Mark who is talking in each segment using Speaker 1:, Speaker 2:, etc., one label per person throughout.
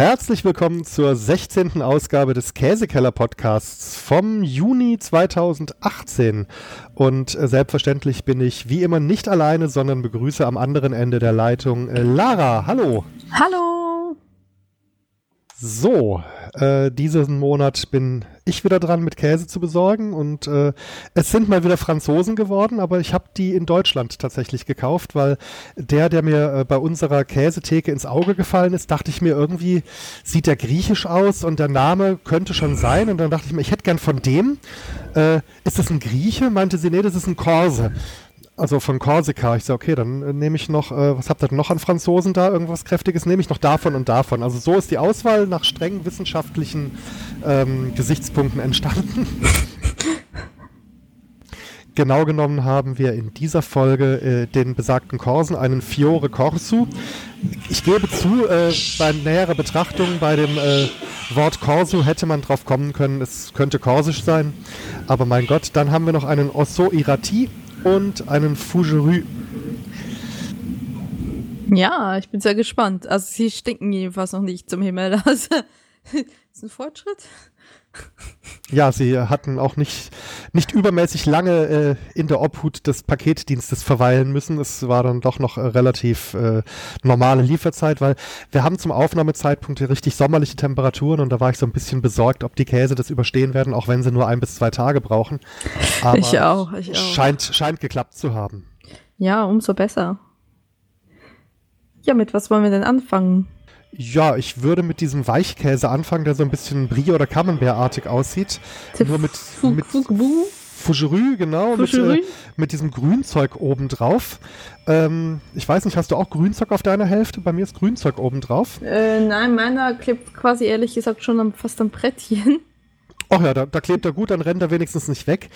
Speaker 1: Herzlich willkommen zur 16. Ausgabe des Käsekeller Podcasts vom Juni 2018. Und äh, selbstverständlich bin ich wie immer nicht alleine, sondern begrüße am anderen Ende der Leitung äh, Lara. Hallo.
Speaker 2: Hallo.
Speaker 1: So, äh, diesen Monat bin ich wieder dran, mit Käse zu besorgen und äh, es sind mal wieder Franzosen geworden, aber ich habe die in Deutschland tatsächlich gekauft, weil der, der mir äh, bei unserer Käsetheke ins Auge gefallen ist, dachte ich mir irgendwie, sieht der griechisch aus und der Name könnte schon sein und dann dachte ich mir, ich hätte gern von dem. Äh, ist das ein Grieche? Meinte sie, nee, das ist ein Korse also von Korsika. Ich sage, okay, dann äh, nehme ich noch, äh, was habt ihr denn noch an Franzosen da? Irgendwas Kräftiges? Nehme ich noch davon und davon. Also so ist die Auswahl nach streng wissenschaftlichen ähm, Gesichtspunkten entstanden. genau genommen haben wir in dieser Folge äh, den besagten Korsen, einen Fiore Corsu. Ich gebe zu, äh, bei näherer Betrachtung bei dem äh, Wort Corsu hätte man drauf kommen können, es könnte korsisch sein. Aber mein Gott, dann haben wir noch einen Osso Irati, und einen Fougerü.
Speaker 2: Ja, ich bin sehr gespannt. Also sie stinken jedenfalls noch nicht zum Himmel. Also, ist ein Fortschritt.
Speaker 1: Ja, sie hatten auch nicht, nicht übermäßig lange äh, in der Obhut des Paketdienstes verweilen müssen. Es war dann doch noch äh, relativ äh, normale Lieferzeit, weil wir haben zum Aufnahmezeitpunkt richtig sommerliche Temperaturen und da war ich so ein bisschen besorgt, ob die Käse das überstehen werden, auch wenn sie nur ein bis zwei Tage brauchen.
Speaker 2: Aber ich auch, ich auch.
Speaker 1: Scheint, scheint geklappt zu haben.
Speaker 2: Ja, umso besser. Ja, mit was wollen wir denn anfangen?
Speaker 1: Ja, ich würde mit diesem Weichkäse anfangen, der so ein bisschen Brie- oder Camembert-artig aussieht. Nur mit, mit Fougerü, genau, Mit, äh, mit diesem Grünzeug obendrauf. Ähm, ich weiß nicht, hast du auch Grünzeug auf deiner Hälfte? Bei mir ist Grünzeug obendrauf.
Speaker 2: Äh, nein, meiner klebt quasi ehrlich gesagt schon am, fast am Brettchen.
Speaker 1: Ach ja, da, da, klebt er gut, dann rennt er wenigstens nicht weg.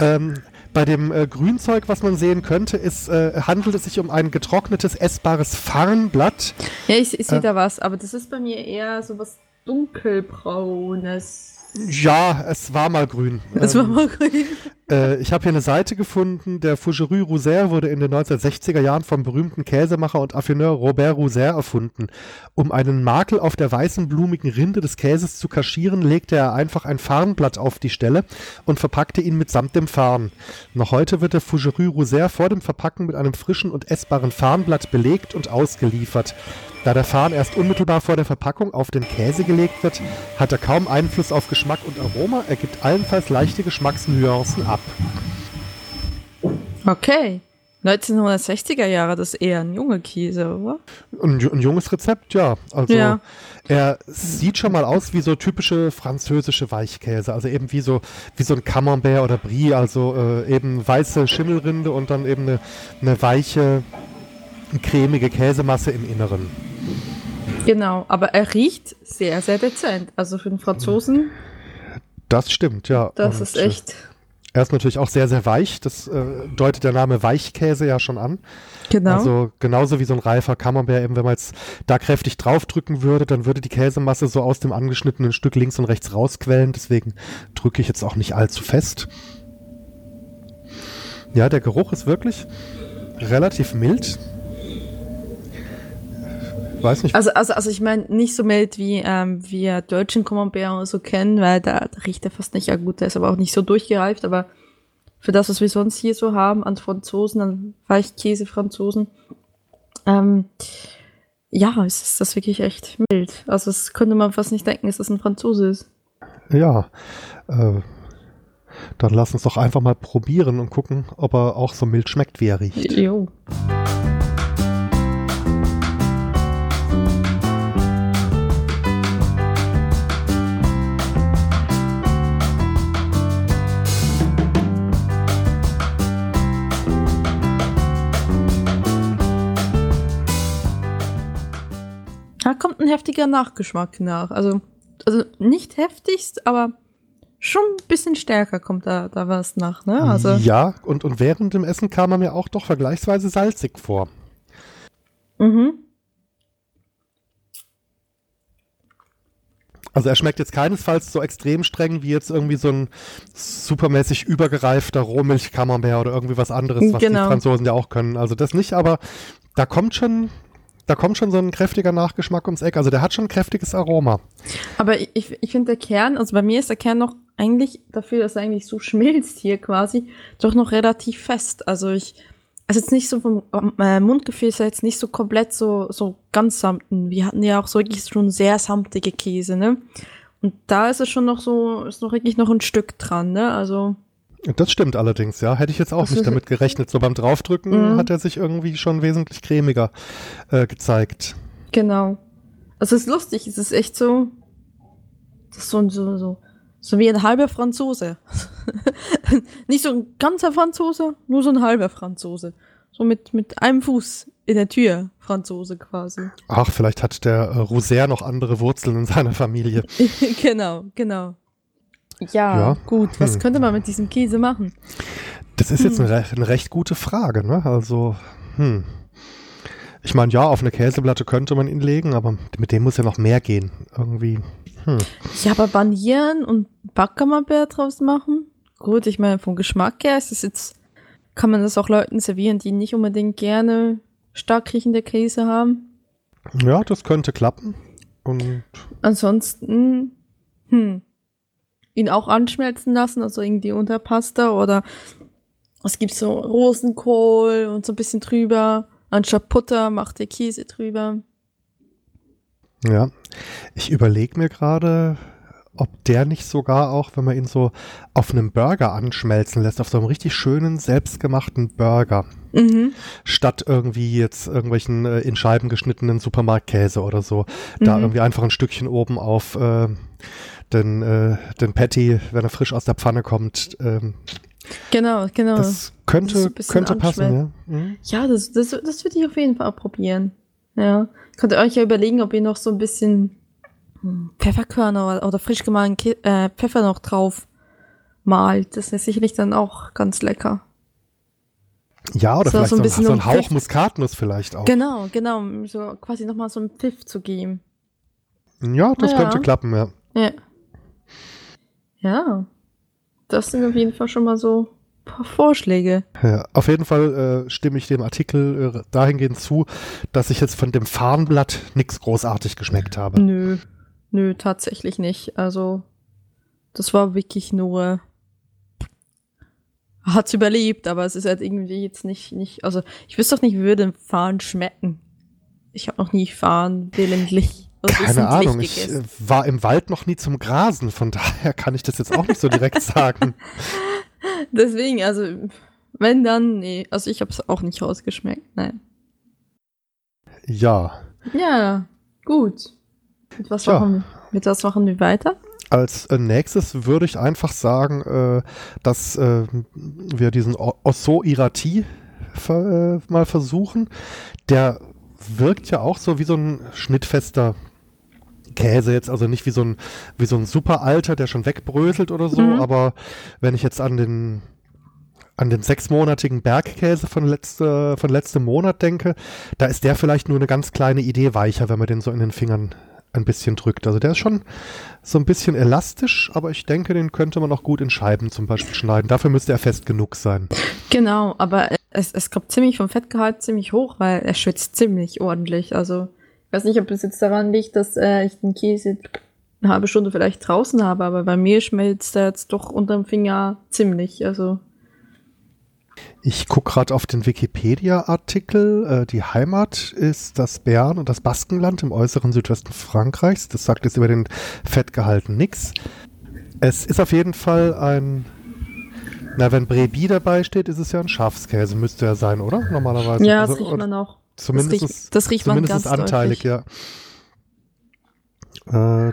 Speaker 1: Ähm, bei dem äh, Grünzeug, was man sehen könnte, ist, äh, handelt es sich um ein getrocknetes, essbares Farnblatt.
Speaker 2: Ja, ich, ich sehe äh, da was, aber das ist bei mir eher so was dunkelbraunes.
Speaker 1: Ja, es war mal grün.
Speaker 2: Es ähm, war mal grün.
Speaker 1: Äh, ich habe hier eine Seite gefunden. Der Fougeru Rousser wurde in den 1960er Jahren vom berühmten Käsemacher und Affineur Robert Rousser erfunden. Um einen Makel auf der weißen blumigen Rinde des Käses zu kaschieren, legte er einfach ein Farnblatt auf die Stelle und verpackte ihn mitsamt dem Farn. Noch heute wird der Fougeru Rousser vor dem Verpacken mit einem frischen und essbaren Farnblatt belegt und ausgeliefert. Da der Farn erst unmittelbar vor der Verpackung auf den Käse gelegt wird, hat er kaum Einfluss auf Geschmack und Aroma, er gibt allenfalls leichte Geschmacksnuancen ab.
Speaker 2: Okay. 1960er Jahre, das ist eher ein junger Käse, oder?
Speaker 1: Ein, ein junges Rezept, ja. Also ja. er sieht schon mal aus wie so typische französische Weichkäse, also eben wie so wie so ein Camembert oder Brie, also äh, eben weiße Schimmelrinde und dann eben eine, eine weiche, cremige Käsemasse im Inneren.
Speaker 2: Genau, aber er riecht sehr, sehr dezent. Also für den Franzosen.
Speaker 1: Das stimmt, ja.
Speaker 2: Das Und, ist echt.
Speaker 1: Er ist natürlich auch sehr, sehr weich. Das äh, deutet der Name Weichkäse ja schon an.
Speaker 2: Genau.
Speaker 1: Also genauso wie so ein reifer Camembert, eben wenn man jetzt da kräftig draufdrücken würde, dann würde die Käsemasse so aus dem angeschnittenen Stück links und rechts rausquellen. Deswegen drücke ich jetzt auch nicht allzu fest. Ja, der Geruch ist wirklich relativ mild. Weiß nicht.
Speaker 2: Also, also, also ich meine, nicht so mild wie ähm, wir deutschen Camembert so kennen, weil da, da riecht er fast nicht ja gut, der ist aber auch nicht so durchgereift, aber für das, was wir sonst hier so haben an Franzosen, an Weichkäse-Franzosen, ähm, ja, ist das wirklich echt mild. Also das könnte man fast nicht denken, dass das ein Franzose ist.
Speaker 1: Ja, äh, dann lass uns doch einfach mal probieren und gucken, ob er auch so mild schmeckt, wie er riecht.
Speaker 2: Jo. Heftiger Nachgeschmack nach. Also, also nicht heftigst, aber schon ein bisschen stärker kommt da, da was nach, ne? Also
Speaker 1: ja, und, und während dem Essen kam er mir auch doch vergleichsweise salzig vor.
Speaker 2: Mhm.
Speaker 1: Also er schmeckt jetzt keinesfalls so extrem streng wie jetzt irgendwie so ein supermäßig übergereifter Rohmilch-Camembert oder irgendwie was anderes, was genau. die Franzosen ja auch können. Also das nicht, aber da kommt schon da kommt schon so ein kräftiger Nachgeschmack ums Eck. Also der hat schon ein kräftiges Aroma.
Speaker 2: Aber ich, ich finde der Kern, also bei mir ist der Kern noch eigentlich, dafür, dass er eigentlich so schmilzt hier quasi, doch noch relativ fest. Also ich, also jetzt nicht so vom äh, Mundgefühl ist jetzt nicht so komplett so, so ganz samten. Wir hatten ja auch so wirklich schon sehr samtige Käse, ne? Und da ist es schon noch so, ist noch wirklich noch ein Stück dran, ne? Also.
Speaker 1: Das stimmt allerdings, ja. Hätte ich jetzt auch also nicht damit gerechnet. So beim Draufdrücken mhm. hat er sich irgendwie schon wesentlich cremiger äh, gezeigt.
Speaker 2: Genau. Also es ist lustig, es ist echt so, das ist so, so, so, so wie ein halber Franzose. nicht so ein ganzer Franzose, nur so ein halber Franzose. So mit, mit einem Fuß in der Tür, Franzose quasi.
Speaker 1: Ach, vielleicht hat der äh, Roser noch andere Wurzeln in seiner Familie.
Speaker 2: genau, genau. Ja, ja, gut. Was hm. könnte man mit diesem Käse machen?
Speaker 1: Das ist hm. jetzt eine, eine, recht gute Frage, ne? Also, hm. Ich meine, ja, auf eine Käseplatte könnte man ihn legen, aber mit dem muss ja noch mehr gehen. Irgendwie. Hm.
Speaker 2: Ja, aber Banieren und Backkammerbeer draus machen? Gut, ich meine, vom Geschmack her ist es jetzt, kann man das auch Leuten servieren, die nicht unbedingt gerne stark riechende Käse haben.
Speaker 1: Ja, das könnte klappen. Und
Speaker 2: ansonsten, hm, ihn auch anschmelzen lassen, also irgendwie unter Pasta oder es gibt so Rosenkohl und so ein bisschen drüber. Anstatt Butter macht der Käse drüber.
Speaker 1: Ja, ich überlege mir gerade, ob der nicht sogar auch, wenn man ihn so auf einem Burger anschmelzen lässt, auf so einem richtig schönen, selbstgemachten Burger, mhm. statt irgendwie jetzt irgendwelchen äh, in Scheiben geschnittenen Supermarktkäse oder so, mhm. da irgendwie einfach ein Stückchen oben auf äh, den, äh, den Patty, wenn er frisch aus der Pfanne kommt. Ähm,
Speaker 2: genau, genau.
Speaker 1: Das könnte, das könnte passen, ja.
Speaker 2: Mhm. Ja, das, das, das würde ich auf jeden Fall probieren. Ja. Könnt ihr euch ja überlegen, ob ihr noch so ein bisschen hm, Pfefferkörner oder frisch gemahlenen äh, Pfeffer noch drauf malt. Das ist sicherlich dann auch ganz lecker.
Speaker 1: Ja, oder so, vielleicht so ein, bisschen so ein Hauch Pfiff. Muskatnuss vielleicht auch.
Speaker 2: Genau, genau. So quasi nochmal so einen Pfiff zu geben.
Speaker 1: Ja, das ja. könnte klappen, ja.
Speaker 2: Ja. Ja. Das sind auf jeden Fall schon mal so ein paar Vorschläge.
Speaker 1: Ja, auf jeden Fall äh, stimme ich dem Artikel äh, dahingehend zu, dass ich jetzt von dem Farnblatt nichts großartig geschmeckt habe.
Speaker 2: Nö. Nö, tatsächlich nicht. Also, das war wirklich nur. Hat's überlebt, aber es ist halt irgendwie jetzt nicht, nicht, also ich wüsste doch nicht, wie würde Fahren schmecken. Ich habe noch nie Fahren willentlich.
Speaker 1: Keine Ahnung, ich äh, war im Wald noch nie zum Grasen, von daher kann ich das jetzt auch nicht so direkt sagen.
Speaker 2: Deswegen, also, wenn dann, nee, also ich habe es auch nicht rausgeschmeckt, nein.
Speaker 1: Ja.
Speaker 2: Ja, gut. Mit was, ja. machen, mit was machen wir weiter?
Speaker 1: Als äh, nächstes würde ich einfach sagen, äh, dass wir diesen Osso Irati mal versuchen. Der wirkt ja auch so wie so ein schnittfester Käse jetzt, also nicht wie so ein, wie so ein super alter, der schon wegbröselt oder so, mhm. aber wenn ich jetzt an den an den sechsmonatigen Bergkäse von, letzte, von letztem Monat denke, da ist der vielleicht nur eine ganz kleine Idee weicher, wenn man den so in den Fingern ein bisschen drückt. Also der ist schon so ein bisschen elastisch, aber ich denke, den könnte man auch gut in Scheiben zum Beispiel schneiden. Dafür müsste er fest genug sein.
Speaker 2: Genau, aber es, es kommt ziemlich vom Fettgehalt ziemlich hoch, weil er schwitzt ziemlich ordentlich. Also ich weiß nicht, ob es jetzt daran liegt, dass äh, ich den Käse eine halbe Stunde vielleicht draußen habe, aber bei mir schmelzt er jetzt doch unterm Finger ziemlich. Also
Speaker 1: ich gucke gerade auf den Wikipedia-Artikel. Äh, die Heimat ist das Bern und das Baskenland im äußeren Südwesten Frankreichs. Das sagt jetzt über den Fettgehalten nichts. Es ist auf jeden Fall ein. Na, wenn Brebis dabei steht, ist es ja ein Schafskäse, müsste er sein, oder? Normalerweise.
Speaker 2: Ja, das also, riecht man auch.
Speaker 1: Zumindest,
Speaker 2: das riecht, das riecht zumindest man ganz
Speaker 1: anteilig, deutlich. ja. Äh,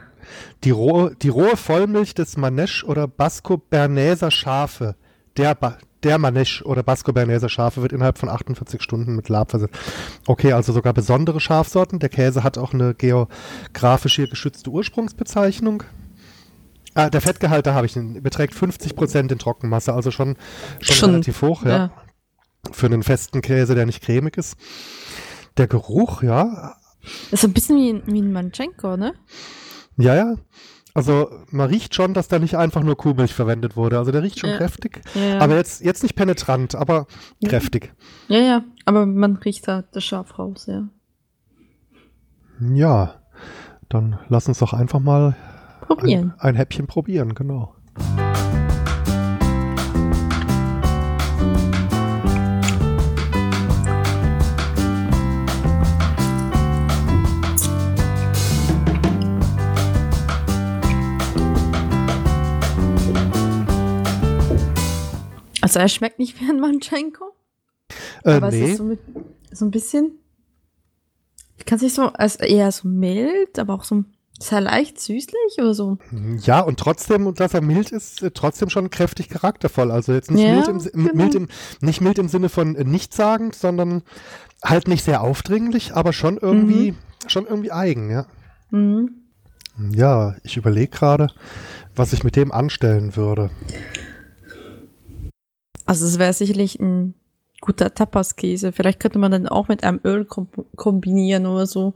Speaker 1: die, rohe, die rohe Vollmilch des Manesch oder Basco Bernäser Schafe. Der, ba der Manesch oder Basco Bernese Schafe wird innerhalb von 48 Stunden mit Lab versetzt. Okay, also sogar besondere Schafsorten. Der Käse hat auch eine geografisch hier geschützte Ursprungsbezeichnung. Ah, der Fettgehalt, da habe ich den, beträgt 50 Prozent in Trockenmasse, also schon, schon, schon relativ hoch, ja. ja. Für einen festen Käse, der nicht cremig ist. Der Geruch, ja.
Speaker 2: Das ist ein bisschen wie, wie ein Manchenko, ne?
Speaker 1: Ja, ja. Also man riecht schon, dass da nicht einfach nur Kuhmilch verwendet wurde. Also der riecht schon ja. kräftig. Ja, Aber jetzt, jetzt nicht penetrant, aber kräftig.
Speaker 2: Ja, ja. Aber man riecht da das Schaf raus, ja.
Speaker 1: Ja, dann lass uns doch einfach mal
Speaker 2: Probieren.
Speaker 1: Ein, ein Häppchen probieren, genau.
Speaker 2: Also er schmeckt nicht wie ein Manchenko.
Speaker 1: Äh,
Speaker 2: aber
Speaker 1: nee.
Speaker 2: es ist so, mit, so ein bisschen. Ich kann es nicht so, also eher so mild, aber auch so sehr leicht süßlich oder so.
Speaker 1: Ja, und trotzdem, dass er mild ist, äh, trotzdem schon kräftig charaktervoll. Also jetzt nicht,
Speaker 2: Ja,
Speaker 1: mild, im,
Speaker 2: genau.
Speaker 1: mild, im, nicht mild im Sinne von äh, nichtssagend, sondern halt nicht sehr aufdringlich, aber schon irgendwie, schon irgendwie eigen, ja.
Speaker 2: Mhm.
Speaker 1: Ja, ich überlege gerade, was ich mit dem anstellen würde.
Speaker 2: Also es wäre sicherlich ein guter Tapas-Käse. Vielleicht könnte man dann auch mit einem Öl kom kombinieren oder so.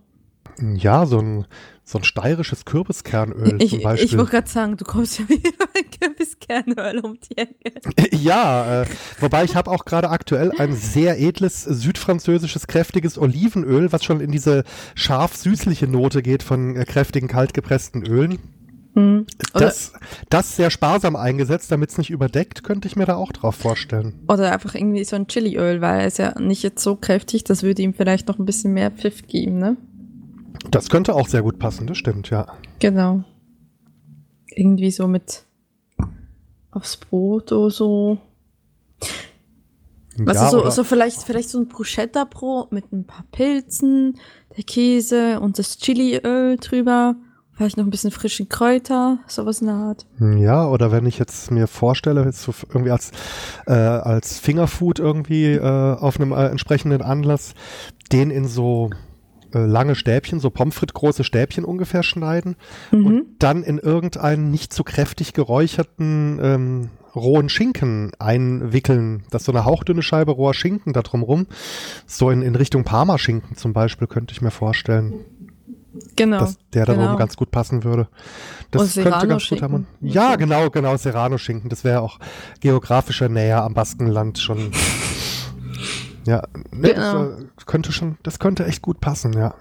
Speaker 1: Ja, so ein, so ein steirisches Kürbiskernöl
Speaker 2: ich
Speaker 1: zum
Speaker 2: ich
Speaker 1: Beispiel.
Speaker 2: wollte gerade sagen, du kommst ja wieder ein Kürbiskernöl um die Ecke.
Speaker 1: Ja, äh, wobei ich habe auch gerade aktuell ein sehr edles südfranzösisches kräftiges Olivenöl, was schon in diese scharf-süßliche Note geht von äh, kräftigen kaltgepressten Ölen.
Speaker 2: Mhm.
Speaker 1: Das, das sehr sparsam eingesetzt, damit es nicht überdeckt, könnte ich mir da auch drauf vorstellen.
Speaker 2: oder einfach irgendwie so ein Chiliöl, weil er ist ja nicht jetzt so kräftig, das würde ihm vielleicht noch ein bisschen mehr Pfiff geben, ne?
Speaker 1: Das könnte auch sehr gut passen, das stimmt, ja.
Speaker 2: Genau. Irgendwie so mit aufs Brot oder so. Was
Speaker 1: ja,
Speaker 2: ist so,
Speaker 1: oder-
Speaker 2: so vielleicht, vielleicht so ein Bruschetta-Brot mit ein paar Pilzen, der Käse und das Chiliöl drüber. Vielleicht noch ein bisschen frische Kräuter, sowas in der Art.
Speaker 1: Ja, oder wenn ich jetzt mir vorstelle, jetzt so irgendwie als, äh, als Fingerfood irgendwie äh, auf einem äh, entsprechenden Anlass, den in so äh, lange Stäbchen, so Pommes frites große Stäbchen ungefähr schneiden
Speaker 2: Mhm.
Speaker 1: und dann in irgendeinen nicht zu kräftig geräucherten ähm, rohen Schinken einwickeln. Das ist so eine hauchdünne Scheibe roher Schinken da drumrum. So in, in Richtung Parmaschinken zum Beispiel könnte ich mir vorstellen,
Speaker 2: Genau.
Speaker 1: dass der da
Speaker 2: genau.
Speaker 1: oben ganz gut passen würde. Das könnte ganz gut haben. Ja, genau, genau, Serrano-Schinken. Das wäre auch geografischer näher am Baskenland schon. ja, ne,
Speaker 2: Genau.
Speaker 1: das äh, könnte schon, das könnte echt gut passen, ja.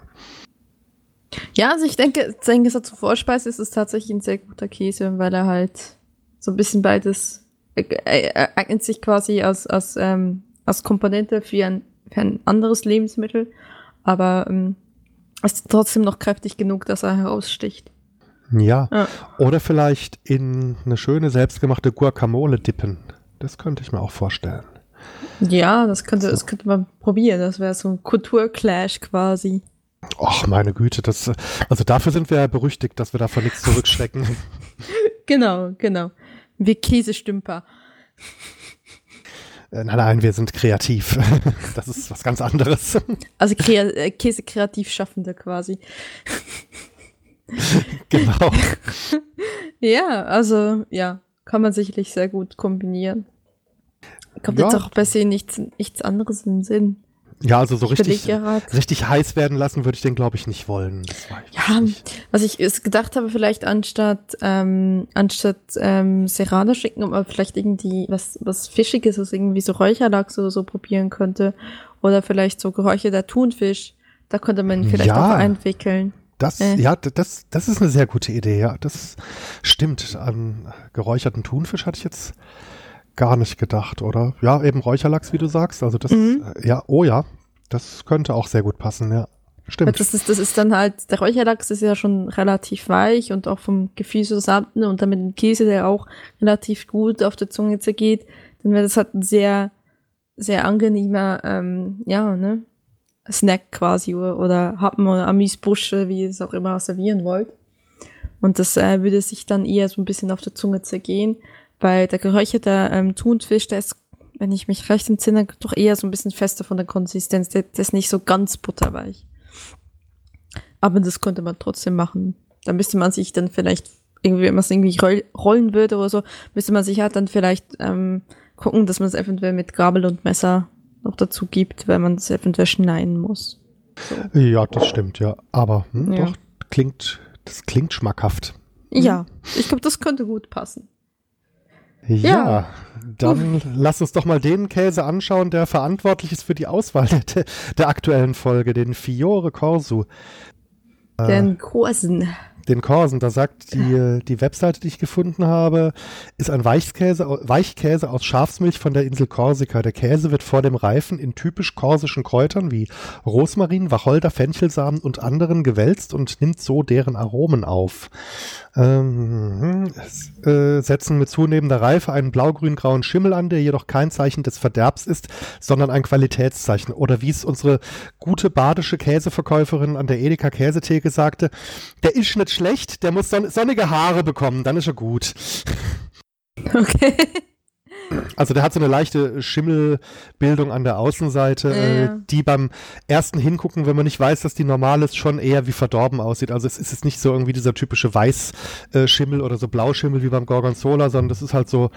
Speaker 2: Ja, also ich denke, denke, so zur Vorspeise ist es tatsächlich ein sehr guter Käse, weil er halt so ein bisschen beides äh, äh, eignet sich quasi als, als, ähm, als Komponente für ein, für ein anderes Lebensmittel, aber ähm, ist trotzdem noch kräftig genug, dass er heraussticht.
Speaker 1: Ja.
Speaker 2: Ja.
Speaker 1: Oder vielleicht in eine schöne selbstgemachte Guacamole dippen. Das könnte ich mir auch vorstellen.
Speaker 2: Ja, das könnte, das könnte man probieren. Das wäre so ein Kulturclash quasi.
Speaker 1: Ach, meine Güte, das, also dafür sind wir ja berüchtigt, dass wir davon nichts zurückschrecken.
Speaker 2: Genau, genau. Wir Käsestümper.
Speaker 1: Äh, nein, nein, wir sind kreativ. Das ist was ganz anderes.
Speaker 2: Also Krea äh, Käse-Kreativschaffende quasi.
Speaker 1: genau.
Speaker 2: Ja, also ja, kann man sicherlich sehr gut kombinieren. Kommt
Speaker 1: Ja.
Speaker 2: jetzt auch bei Sie nichts, nichts anderes in den Sinn.
Speaker 1: Ja, also so richtig, richtig heiß werden lassen würde ich den, glaube ich, nicht wollen. Ich
Speaker 2: Ja,
Speaker 1: nicht.
Speaker 2: was ich gedacht habe, vielleicht anstatt ähm, anstatt ähm, Serrano schicken, ob man vielleicht irgendwie was was Fischiges, was irgendwie so Räucherlachs oder so probieren könnte. Oder vielleicht so geräucherter Thunfisch. Da könnte man ihn vielleicht
Speaker 1: Ja.
Speaker 2: auch einwickeln.
Speaker 1: Das,
Speaker 2: Äh.
Speaker 1: ja, das, das ist eine sehr gute Idee, ja. Das stimmt. An geräucherten Thunfisch hatte ich jetzt gar nicht gedacht, oder? Ja, eben Räucherlachs, wie du sagst. Also das,
Speaker 2: Mhm.
Speaker 1: äh, ja, oh ja, das könnte auch sehr gut passen, ja. Stimmt.
Speaker 2: Das ist, das ist dann halt, der Räucherlachs ist ja schon relativ weich und auch vom Gefühl so samten und dann mit dem Käse, der auch relativ gut auf der Zunge zergeht, dann wäre das halt ein sehr, sehr angenehmer, ähm, ja, ne, Snack quasi oder, oder Happen oder Amüsbusche, wie ihr es auch immer servieren wollt. Und das äh, würde sich dann eher so ein bisschen auf der Zunge zergehen, weil der geräucherte ähm, Thunfisch, der ist, wenn ich mich recht entsinne, doch eher so ein bisschen fester von der Konsistenz. Der, der ist nicht so ganz butterweich. Aber das könnte man trotzdem machen. Da müsste man sich dann vielleicht irgendwie, wenn man es irgendwie roll- rollen würde oder so, müsste man sich halt dann vielleicht ähm, gucken, dass man es eventuell mit Gabel und Messer noch dazu gibt, weil man es eventuell schneiden muss. So.
Speaker 1: Ja, das stimmt, ja. Aber hm,
Speaker 2: Ja.
Speaker 1: doch, klingt, das klingt schmackhaft.
Speaker 2: Ja, ich glaube, das könnte gut passen.
Speaker 1: Ja,
Speaker 2: Ja.
Speaker 1: dann lass uns doch mal den Käse anschauen, der verantwortlich ist für die Auswahl der, der aktuellen Folge, den Fiore Corsu.
Speaker 2: Den Korsen.
Speaker 1: Den Korsen, da sagt die, die Webseite, die ich gefunden habe, ist ein Weichkäse, Weichkäse aus Schafsmilch von der Insel Korsika. Der Käse wird vor dem Reifen in typisch korsischen Kräutern wie Rosmarin, Wacholder, Fenchelsamen und anderen gewälzt und nimmt so deren Aromen auf ähm, äh, setzen mit zunehmender Reife einen blau-grün-grauen Schimmel an, der jedoch kein Zeichen des Verderbs ist, sondern ein Qualitätszeichen. Oder wie es unsere gute badische Käseverkäuferin an der Edeka Käsetheke sagte, der ist nicht schlecht, der muss son sonnige Haare bekommen, dann ist er gut.
Speaker 2: Okay.
Speaker 1: Also der hat so eine leichte Schimmelbildung an der Außenseite, äh,
Speaker 2: Ja.
Speaker 1: die beim ersten Hingucken, wenn man nicht weiß, dass die normal ist, schon eher wie verdorben aussieht. Also es ist jetzt nicht so irgendwie dieser typische Weißschimmel oder so Blauschimmel wie beim Gorgonzola, sondern das ist halt so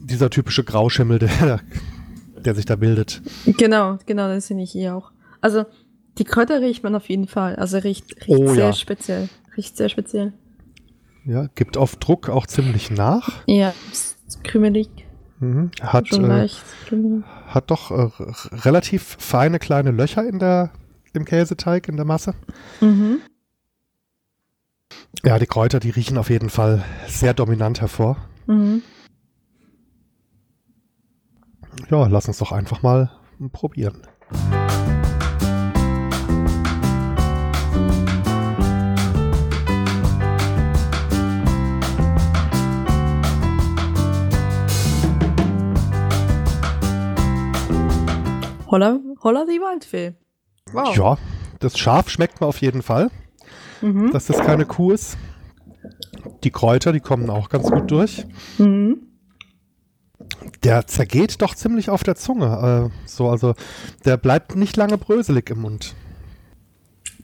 Speaker 1: dieser typische Grauschimmel, der, der sich da bildet.
Speaker 2: Genau, genau, das finde ich hier auch. Also, die Kräuter riecht man auf jeden Fall. Also riecht, riecht
Speaker 1: Oh,
Speaker 2: sehr
Speaker 1: ja.
Speaker 2: speziell. Riecht sehr speziell.
Speaker 1: Ja, gibt auf Druck auch ziemlich nach.
Speaker 2: Ja, ist krümelig.
Speaker 1: Mhm. Hat,
Speaker 2: schon
Speaker 1: äh, hat doch äh, relativ feine kleine Löcher in der, im Käseteig, in der Masse.
Speaker 2: Mhm.
Speaker 1: Ja, die Kräuter, die riechen auf jeden Fall sehr dominant hervor.
Speaker 2: Mhm.
Speaker 1: Ja, lass uns doch einfach mal probieren.
Speaker 2: Holla, holla die Waldfee. Wow.
Speaker 1: Ja, das Schaf schmeckt mir auf jeden Fall,
Speaker 2: Mhm.
Speaker 1: dass das keine Kuh ist. Die Kräuter, die kommen auch ganz gut durch.
Speaker 2: Mhm.
Speaker 1: Der zergeht doch ziemlich auf der Zunge. Äh, so, also der bleibt nicht lange bröselig im Mund.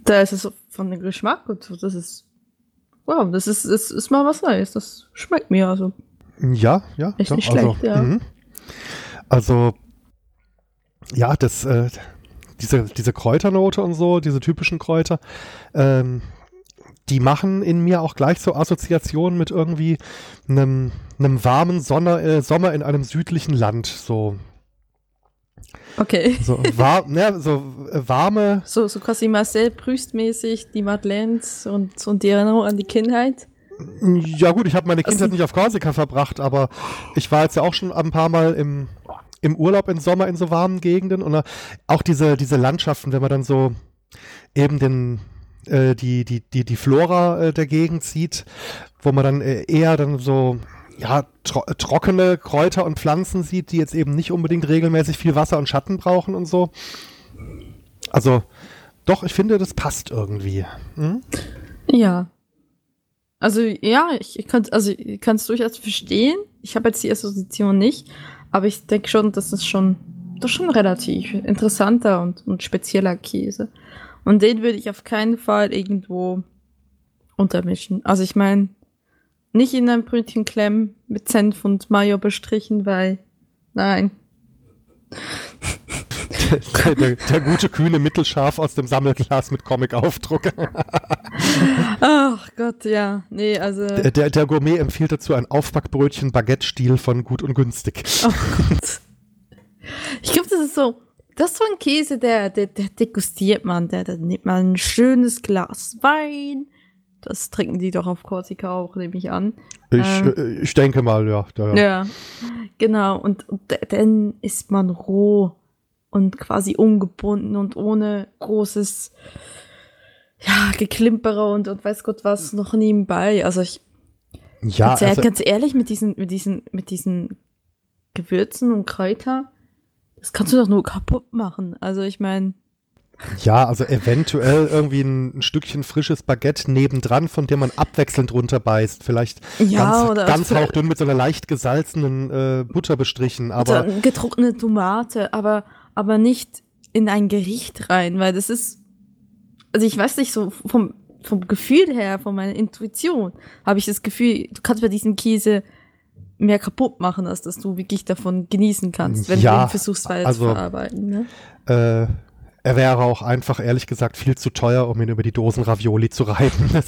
Speaker 2: Da ist es von dem Geschmack und so, das ist. Wow, das ist, ist, ist mal was Neues. Das schmeckt mir also.
Speaker 1: Ja, ja.
Speaker 2: Echt
Speaker 1: doch,
Speaker 2: nicht
Speaker 1: also,
Speaker 2: schlecht, ja.
Speaker 1: mhm. Also, ja, das, äh, diese, diese Kräuternote und so, diese typischen Kräuter, ähm, die machen in mir auch gleich so Assoziationen mit irgendwie einem, einem warmen Sonne, äh, Sommer in einem südlichen Land. So,
Speaker 2: Okay.
Speaker 1: so, war, ne, so äh, warme,
Speaker 2: So, so quasi Marcel Proust-mäßig, die Madeleines und, und die Erinnerung an die Kindheit.
Speaker 1: Ja gut, ich habe meine Kindheit
Speaker 2: Also-
Speaker 1: nicht auf Korsika verbracht, aber ich war jetzt ja auch schon ein paar Mal im, im Urlaub im Sommer in so warmen Gegenden und äh, auch diese, diese Landschaften, wenn man dann so eben den, äh, die, die, die, die Flora äh, der Gegend sieht, wo man dann äh, eher dann so ja, tro trockene Kräuter und Pflanzen sieht, die jetzt eben nicht unbedingt regelmäßig viel Wasser und Schatten brauchen und so. Also, doch, ich finde, das passt irgendwie. Hm?
Speaker 2: Ja. Also ja, ich, ich kann also es durchaus verstehen. Ich habe jetzt die Assoziation nicht, aber ich denke schon, dass es schon das ist schon relativ interessanter und, und spezieller Käse. Und den würde ich auf keinen Fall irgendwo untermischen. Also ich meine, nicht in ein Brötchen klemmen mit Senf und Mayo bestrichen, weil nein.
Speaker 1: der, der, der gute, kühne Mittelscharf aus dem Sammelglas mit Comic-Aufdruck.
Speaker 2: Ach Gott, ja. Nee, also
Speaker 1: Der, der, der Gourmet empfiehlt dazu ein Aufbackbrötchen Baguette-Stil von gut und günstig.
Speaker 2: Oh Gott. Ich glaube, das ist so, das ist so ein Käse, der, der, der degustiert man, der, der nimmt man ein schönes Glas Wein. Das trinken die doch auf Korsika auch, nehme ich an.
Speaker 1: Ich,
Speaker 2: Ähm.
Speaker 1: äh, ich denke mal, ja. ja, ja.
Speaker 2: Ja, genau. Und, und dann ist man roh und quasi ungebunden und ohne großes, ja, Geklimperer und, und weiß Gott was noch nebenbei. Also ich,
Speaker 1: Ja,
Speaker 2: ganz,
Speaker 1: also,
Speaker 2: ganz ehrlich, mit diesen, mit diesen, mit diesen Gewürzen und Kräuter, das kannst du doch nur kaputt machen. Also ich meine,
Speaker 1: ja, also eventuell irgendwie ein, ein Stückchen frisches Baguette nebendran, von dem man abwechselnd runterbeißt. Vielleicht
Speaker 2: Ja,
Speaker 1: ganz,
Speaker 2: oder
Speaker 1: ganz
Speaker 2: für-
Speaker 1: hauchdünn mit so einer leicht gesalzenen äh, Butter bestrichen. Aber
Speaker 2: getrocknete Tomate, aber, aber nicht in ein Gericht rein, weil das ist, also ich weiß nicht, so vom, vom Gefühl her, von meiner Intuition, habe ich das Gefühl, du kannst bei diesem Käse mehr kaputt machen, als dass du wirklich davon genießen kannst, wenn
Speaker 1: Ja,
Speaker 2: du ihn versuchst weiter
Speaker 1: also-
Speaker 2: zu verarbeiten. Ne?
Speaker 1: äh, er wäre auch einfach, ehrlich gesagt, viel zu teuer, um ihn über die Dosen Ravioli zu reiben.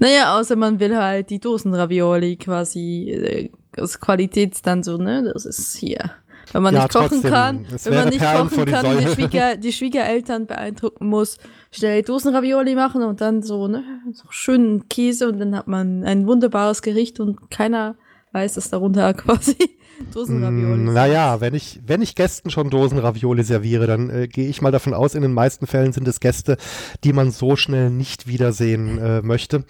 Speaker 2: Naja, außer man will halt die Dosenravioli quasi äh, aus Qualität dann so, ne? Das ist hier Wenn man
Speaker 1: Ja,
Speaker 2: nicht kochen
Speaker 1: trotzdem,
Speaker 2: kann, wenn man nicht
Speaker 1: Perlen
Speaker 2: kochen
Speaker 1: die
Speaker 2: kann, die,
Speaker 1: Säule.
Speaker 2: Schwieger, die Schwiegereltern beeindrucken muss, schnell Dosenravioli machen und dann so, ne, so schönen Käse und dann hat man ein wunderbares Gericht und keiner weiß, dass darunter quasi Dosenravioli
Speaker 1: Mm. Naja, wenn ich, wenn ich Gästen schon Dosenravioli serviere, dann äh, gehe ich mal davon aus, in den meisten Fällen sind es Gäste, die man so schnell nicht wiedersehen äh, möchte.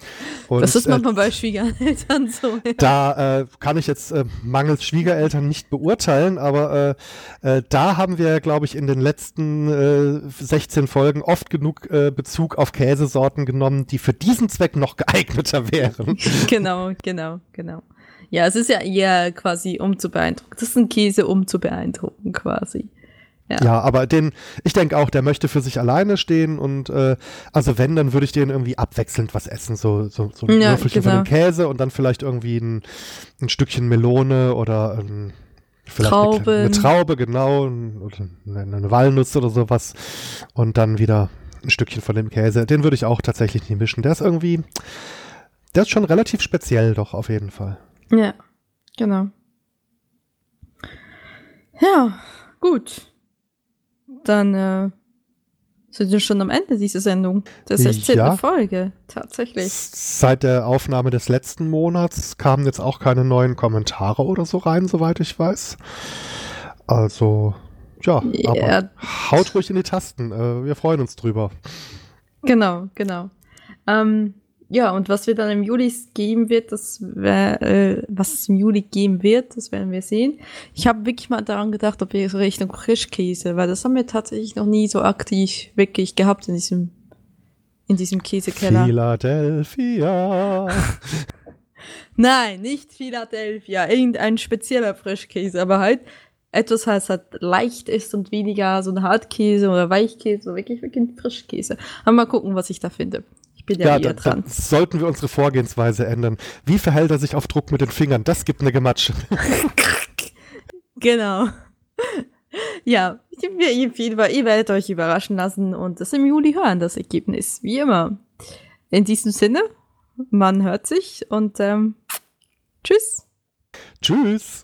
Speaker 1: Und,
Speaker 2: Das ist
Speaker 1: äh,
Speaker 2: manchmal bei Schwiegereltern so. Ja.
Speaker 1: da äh, kann ich jetzt äh, mangels Schwiegereltern nicht beurteilen, aber äh, äh, da haben wir, glaube ich, in den letzten äh, 16 Folgen oft genug äh, Bezug auf Käsesorten genommen, die für diesen Zweck noch geeigneter wären.
Speaker 2: Genau, genau, genau. Ja, es ist ja eher quasi um zu beeindrucken. Das ist ein Käse, um zu beeindrucken quasi. Ja.
Speaker 1: Ja, aber den, ich denke auch, der möchte für sich alleine stehen und äh, also wenn, dann würde ich den irgendwie abwechselnd was essen, so, so, so ein
Speaker 2: Ja,
Speaker 1: Würfelchen
Speaker 2: genau.
Speaker 1: von dem Käse und dann vielleicht irgendwie ein, ein Stückchen Melone oder ein, vielleicht eine,
Speaker 2: Trauben.
Speaker 1: eine Traube, genau, oder eine, eine Walnuss oder sowas und dann wieder ein Stückchen von dem Käse. Den würde ich auch tatsächlich nie mischen. Der ist irgendwie, der ist schon relativ speziell doch auf jeden Fall.
Speaker 2: Ja, genau. Ja, gut. Dann äh, sind wir schon am Ende dieser Sendung. Der 16.
Speaker 1: Ja.
Speaker 2: Folge, tatsächlich.
Speaker 1: Seit der Aufnahme des letzten Monats kamen jetzt auch keine neuen Kommentare oder so rein, soweit ich weiß. Also, ja,
Speaker 2: Ja.
Speaker 1: aber haut ruhig in die Tasten. Äh, wir freuen uns drüber.
Speaker 2: Genau, genau. Ähm, ja, und was wir dann im Juli geben wird, das wär, äh, was es im Juli geben wird, das werden wir sehen. Ich habe wirklich mal daran gedacht, ob wir so Richtung Frischkäse, weil das haben wir tatsächlich noch nie so aktiv wirklich gehabt in diesem, in diesem Käsekeller.
Speaker 1: Philadelphia.
Speaker 2: Nein, nicht Philadelphia, irgendein spezieller Frischkäse, aber halt etwas, was halt leicht ist und weniger so ein Hartkäse oder Weichkäse, so wirklich, wirklich Frischkäse. Aber mal gucken, was ich da finde. Ich bin ja,
Speaker 1: Ja,
Speaker 2: eher
Speaker 1: da,
Speaker 2: dran.
Speaker 1: dann sollten wir unsere Vorgehensweise ändern. Wie verhält er sich auf Druck mit den Fingern? Das gibt eine Gematsche.
Speaker 2: Genau. Ja, wir, ihr, ihr werdet euch überraschen lassen und das im Juli hören, das Ergebnis, wie immer. In diesem Sinne, man hört sich und ähm, tschüss.
Speaker 1: Tschüss.